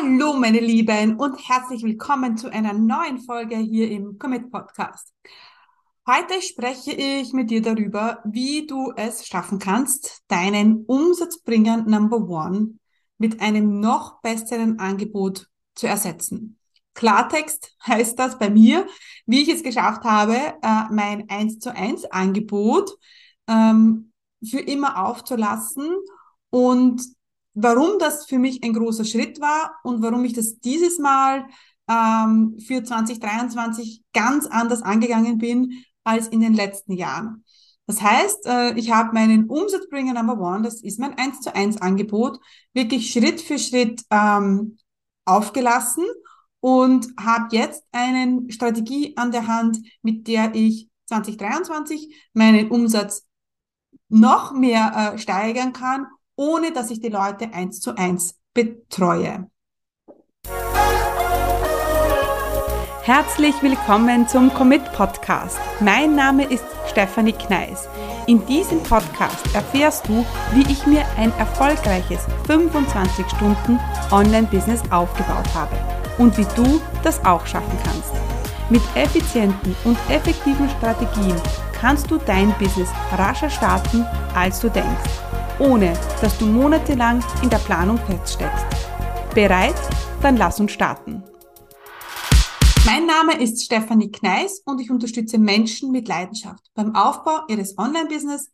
Hallo, meine Lieben, und herzlich willkommen zu einer neuen Folge hier im Commit Podcast. Heute spreche ich mit dir darüber, wie du es schaffen kannst, deinen Umsatzbringer Number One mit einem noch besseren Angebot zu ersetzen. Klartext heißt das bei mir, wie ich es geschafft habe, äh, mein 1 zu 1 Angebot ähm, für immer aufzulassen und warum das für mich ein großer Schritt war und warum ich das dieses Mal ähm, für 2023 ganz anders angegangen bin als in den letzten Jahren. Das heißt, äh, ich habe meinen Umsatzbringer Number One, das ist mein 1 zu 1 Angebot, wirklich Schritt für Schritt ähm, aufgelassen und habe jetzt eine Strategie an der Hand, mit der ich 2023 meinen Umsatz noch mehr äh, steigern kann ohne dass ich die Leute eins zu eins betreue. Herzlich willkommen zum Commit Podcast. Mein Name ist Stefanie Kneis. In diesem Podcast erfährst du, wie ich mir ein erfolgreiches 25 Stunden Online-Business aufgebaut habe und wie du das auch schaffen kannst. Mit effizienten und effektiven Strategien kannst du dein Business rascher starten, als du denkst ohne dass du monatelang in der Planung feststeckst. Bereit? Dann lass uns starten. Mein Name ist Stefanie Kneis und ich unterstütze Menschen mit Leidenschaft beim Aufbau ihres Online-Business,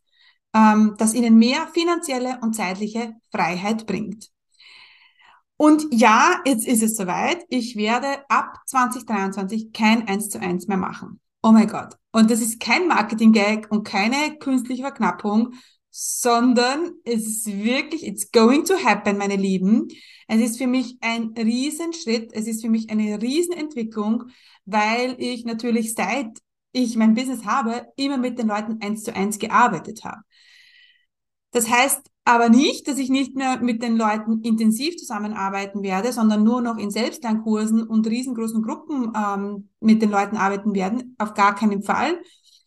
ähm, das ihnen mehr finanzielle und zeitliche Freiheit bringt. Und ja, jetzt ist es soweit. Ich werde ab 2023 kein 1 zu 1 mehr machen. Oh mein Gott. Und das ist kein Marketing-Gag und keine künstliche Verknappung, sondern es ist wirklich, it's going to happen, meine Lieben. Es ist für mich ein Riesenschritt, es ist für mich eine Riesenentwicklung, weil ich natürlich seit ich mein Business habe, immer mit den Leuten eins zu eins gearbeitet habe. Das heißt aber nicht, dass ich nicht mehr mit den Leuten intensiv zusammenarbeiten werde, sondern nur noch in Selbstlernkursen und riesengroßen Gruppen ähm, mit den Leuten arbeiten werden. Auf gar keinen Fall.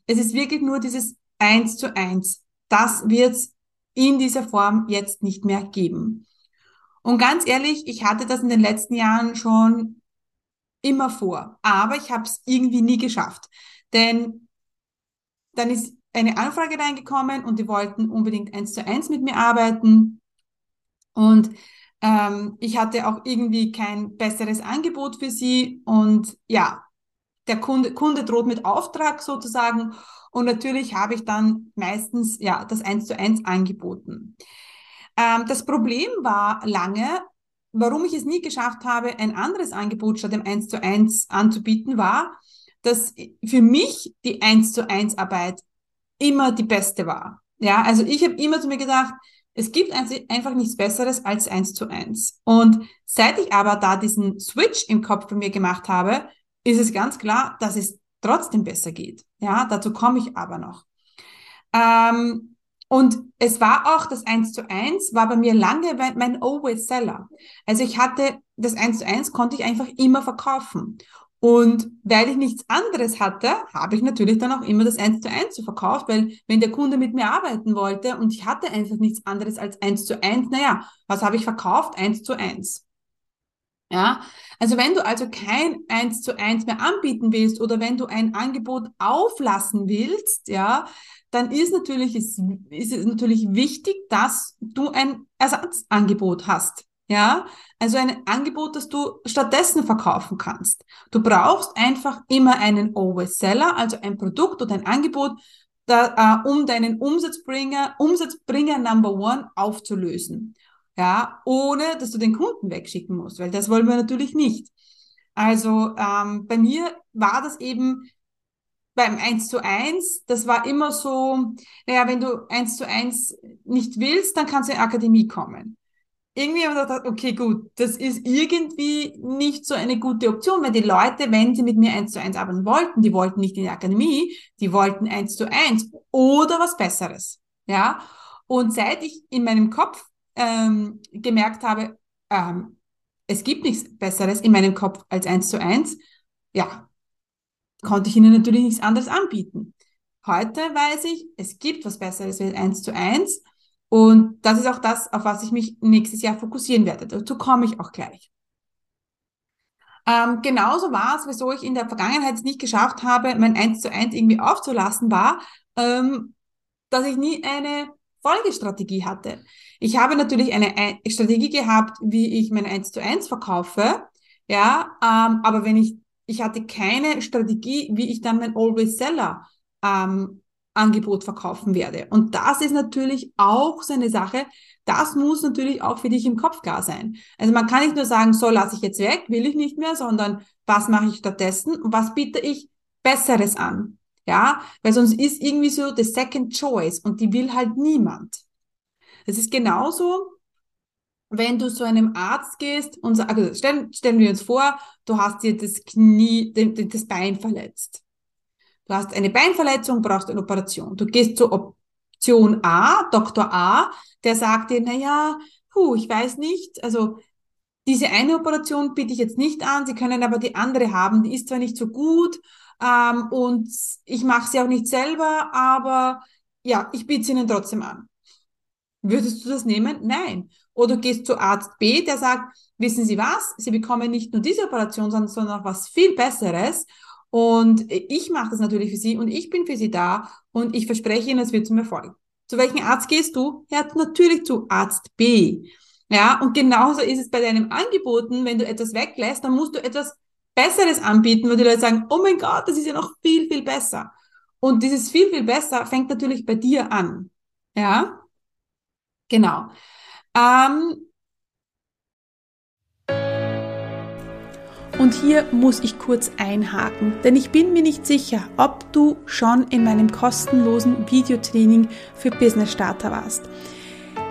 Es ist wirklich nur dieses eins zu eins das wird es in dieser Form jetzt nicht mehr geben. Und ganz ehrlich, ich hatte das in den letzten Jahren schon immer vor, aber ich habe es irgendwie nie geschafft. Denn dann ist eine Anfrage reingekommen und die wollten unbedingt eins zu eins mit mir arbeiten. Und ähm, ich hatte auch irgendwie kein besseres Angebot für sie. Und ja, der Kunde, Kunde droht mit Auftrag sozusagen. Und natürlich habe ich dann meistens ja das eins zu eins angeboten. Ähm, das Problem war lange, warum ich es nie geschafft habe, ein anderes Angebot statt dem eins zu eins anzubieten, war, dass für mich die eins zu eins Arbeit immer die beste war. Ja, also ich habe immer zu mir gedacht, es gibt einfach nichts Besseres als eins zu eins. Und seit ich aber da diesen Switch im Kopf bei mir gemacht habe, ist es ganz klar, dass es trotzdem besser geht. Ja, dazu komme ich aber noch. Ähm, und es war auch das 1 zu 1, war bei mir lange mein Always Seller. Also ich hatte das 1 zu 1 konnte ich einfach immer verkaufen. Und weil ich nichts anderes hatte, habe ich natürlich dann auch immer das 1 zu 1 verkauft, weil wenn der Kunde mit mir arbeiten wollte und ich hatte einfach nichts anderes als 1 zu 1, naja, was habe ich verkauft? 1 zu 1. Ja, also wenn du also kein eins zu eins mehr anbieten willst oder wenn du ein Angebot auflassen willst, ja, dann ist natürlich, ist, ist es natürlich wichtig, dass du ein Ersatzangebot hast. Ja, also ein Angebot, das du stattdessen verkaufen kannst. Du brauchst einfach immer einen Always Seller, also ein Produkt oder ein Angebot, da, äh, um deinen Umsatzbringer, Umsatzbringer Number One aufzulösen ja, ohne dass du den Kunden wegschicken musst, weil das wollen wir natürlich nicht. Also ähm, bei mir war das eben beim 1 zu 1, das war immer so, naja, wenn du 1 zu 1 nicht willst, dann kannst du in die Akademie kommen. Irgendwie habe ich gedacht, okay, gut, das ist irgendwie nicht so eine gute Option, weil die Leute, wenn sie mit mir 1 zu 1 arbeiten wollten, die wollten nicht in die Akademie, die wollten 1 zu 1 oder was Besseres. Ja, und seit ich in meinem Kopf ähm, gemerkt habe, ähm, es gibt nichts Besseres in meinem Kopf als eins zu eins, ja, konnte ich ihnen natürlich nichts anderes anbieten. Heute weiß ich, es gibt was Besseres als eins zu eins. Und das ist auch das, auf was ich mich nächstes Jahr fokussieren werde. Dazu komme ich auch gleich. Ähm, genauso war es, wieso ich in der Vergangenheit es nicht geschafft habe, mein 1 zu 1 irgendwie aufzulassen, war, ähm, dass ich nie eine Folgestrategie hatte. Ich habe natürlich eine Strategie gehabt, wie ich mein 1 zu 1 verkaufe, ja, ähm, aber wenn ich, ich hatte keine Strategie, wie ich dann mein Always Seller ähm, Angebot verkaufen werde. Und das ist natürlich auch so eine Sache, das muss natürlich auch für dich im Kopf klar sein. Also man kann nicht nur sagen, so lasse ich jetzt weg, will ich nicht mehr, sondern was mache ich stattdessen und was biete ich Besseres an. Ja, weil sonst ist irgendwie so the second choice und die will halt niemand. Es ist genauso, wenn du zu einem Arzt gehst und sagst, also stellen, stellen wir uns vor, du hast dir das Knie, das Bein verletzt. Du hast eine Beinverletzung, brauchst eine Operation. Du gehst zur Option A, Dr. A, der sagt dir, na ja, puh, ich weiß nicht, also diese eine Operation biete ich jetzt nicht an, Sie können aber die andere haben, die ist zwar nicht so gut ähm, und ich mache sie auch nicht selber, aber ja, ich biete sie Ihnen trotzdem an. Würdest du das nehmen? Nein. Oder gehst zu Arzt B, der sagt, wissen Sie was, Sie bekommen nicht nur diese Operation, sondern, sondern auch was viel Besseres. Und ich mache das natürlich für Sie und ich bin für Sie da und ich verspreche Ihnen, es wird zum Erfolg. Zu welchem Arzt gehst du? Ja, natürlich zu Arzt B. Ja, und genauso ist es bei deinem Angeboten, wenn du etwas weglässt, dann musst du etwas Besseres anbieten, weil die Leute sagen, oh mein Gott, das ist ja noch viel, viel besser. Und dieses viel, viel besser fängt natürlich bei dir an. Ja, genau. Ähm, Und hier muss ich kurz einhaken, denn ich bin mir nicht sicher, ob du schon in meinem kostenlosen Videotraining für Business Starter warst.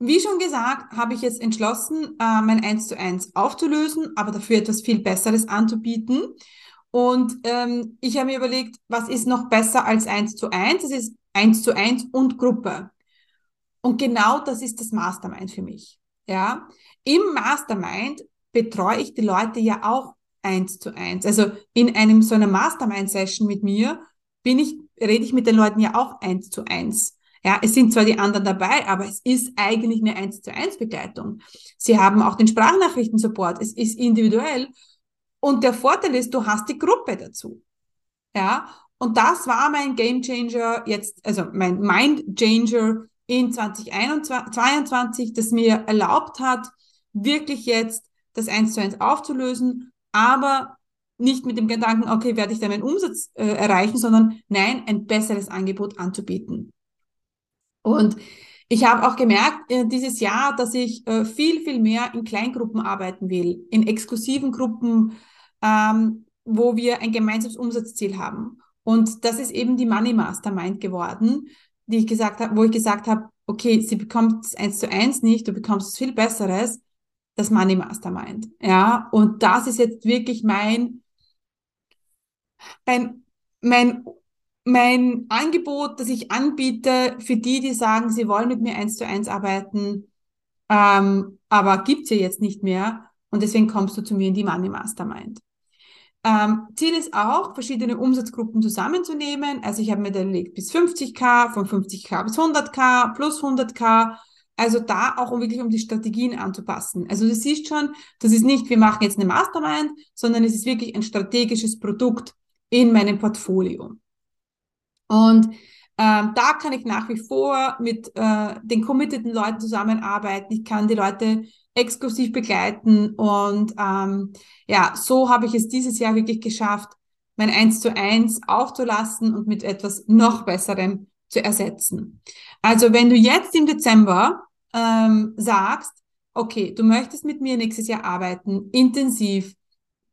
Wie schon gesagt, habe ich jetzt entschlossen, äh, mein 1 zu 1 aufzulösen, aber dafür etwas viel Besseres anzubieten. Und ähm, ich habe mir überlegt, was ist noch besser als 1 zu 1? Das ist 1 zu 1 und Gruppe. Und genau das ist das Mastermind für mich. Ja, im Mastermind betreue ich die Leute ja auch eins zu eins. Also in einem so einer Mastermind-Session mit mir bin ich, rede ich mit den Leuten ja auch eins zu eins. Ja, es sind zwar die anderen dabei, aber es ist eigentlich eine eins zu eins Begleitung. Sie haben auch den Sprachnachrichtensupport. Es ist individuell. Und der Vorteil ist, du hast die Gruppe dazu. Ja, und das war mein Game Changer jetzt, also mein Mind Changer in 2022, das mir erlaubt hat, wirklich jetzt das eins zu eins aufzulösen, aber nicht mit dem Gedanken, okay, werde ich da meinen Umsatz äh, erreichen, sondern nein, ein besseres Angebot anzubieten. Und ich habe auch gemerkt äh, dieses Jahr, dass ich äh, viel, viel mehr in Kleingruppen arbeiten will, in exklusiven Gruppen, ähm, wo wir ein gemeinsames Umsatzziel haben. Und das ist eben die Money Mastermind geworden, die ich gesagt habe, wo ich gesagt habe, okay, sie bekommt es eins zu eins nicht, du bekommst es viel Besseres, das Money Mastermind. Ja, und das ist jetzt wirklich mein, mein, mein, mein Angebot, das ich anbiete für die, die sagen, sie wollen mit mir eins zu eins arbeiten, ähm, aber gibt's ja jetzt nicht mehr. Und deswegen kommst du zu mir in die Money Mastermind. Ähm, Ziel ist auch, verschiedene Umsatzgruppen zusammenzunehmen. Also ich habe mir da überlegt, bis 50k, von 50k bis 100k, plus 100k. Also da auch um wirklich um die Strategien anzupassen. Also du siehst schon, das ist nicht, wir machen jetzt eine Mastermind, sondern es ist wirklich ein strategisches Produkt in meinem Portfolio. Und Ähm, da kann ich nach wie vor mit äh, den committeden Leuten zusammenarbeiten. Ich kann die Leute exklusiv begleiten und ähm, ja, so habe ich es dieses Jahr wirklich geschafft, mein Eins zu eins aufzulassen und mit etwas noch Besserem zu ersetzen. Also wenn du jetzt im Dezember ähm, sagst, okay, du möchtest mit mir nächstes Jahr arbeiten, intensiv,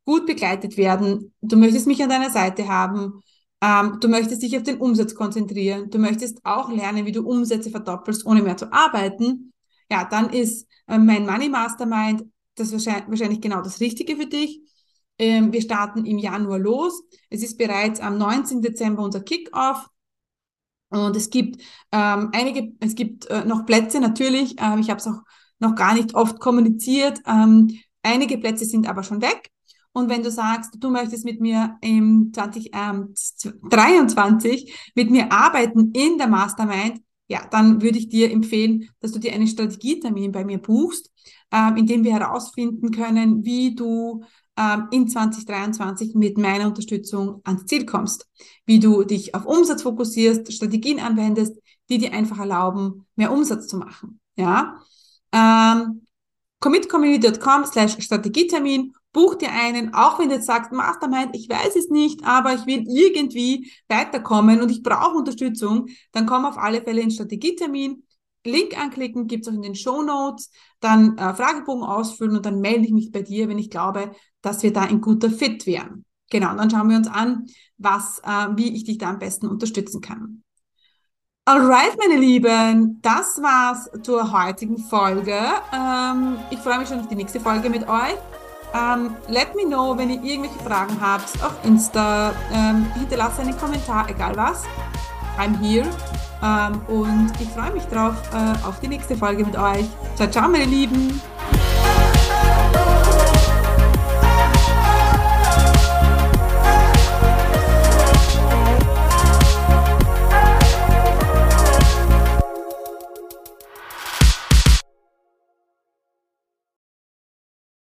gut begleitet werden, du möchtest mich an deiner Seite haben, ähm, du möchtest dich auf den Umsatz konzentrieren. Du möchtest auch lernen, wie du Umsätze verdoppelst, ohne mehr zu arbeiten. Ja, dann ist äh, mein Money Mastermind das wahrscheinlich, wahrscheinlich genau das Richtige für dich. Ähm, wir starten im Januar los. Es ist bereits am 19. Dezember unser Kickoff. Und es gibt ähm, einige, es gibt äh, noch Plätze natürlich. Äh, ich habe es auch noch gar nicht oft kommuniziert. Ähm, einige Plätze sind aber schon weg. Und wenn du sagst, du möchtest mit mir im 2023 ähm, mit mir arbeiten in der Mastermind, ja, dann würde ich dir empfehlen, dass du dir einen Strategietermin bei mir buchst, ähm, in dem wir herausfinden können, wie du ähm, in 2023 mit meiner Unterstützung ans Ziel kommst, wie du dich auf Umsatz fokussierst, Strategien anwendest, die dir einfach erlauben, mehr Umsatz zu machen. Ja, ähm, commitcommunity.com slash Strategietermin buch dir einen, auch wenn du jetzt sagst, Mastermind, ich weiß es nicht, aber ich will irgendwie weiterkommen und ich brauche Unterstützung, dann komm auf alle Fälle in Strategietermin, Link anklicken, gibt es auch in den Show Notes, dann äh, Fragebogen ausfüllen und dann melde ich mich bei dir, wenn ich glaube, dass wir da ein guter Fit wären. Genau, dann schauen wir uns an, was, äh, wie ich dich da am besten unterstützen kann. Alright, meine Lieben, das war's zur heutigen Folge. Ähm, ich freue mich schon auf die nächste Folge mit euch. Um, let me know, wenn ihr irgendwelche Fragen habt auf Insta. Um, hinterlasst einen Kommentar, egal was. I'm here. Um, und ich freue mich drauf uh, auf die nächste Folge mit euch. Ciao, ciao, meine Lieben.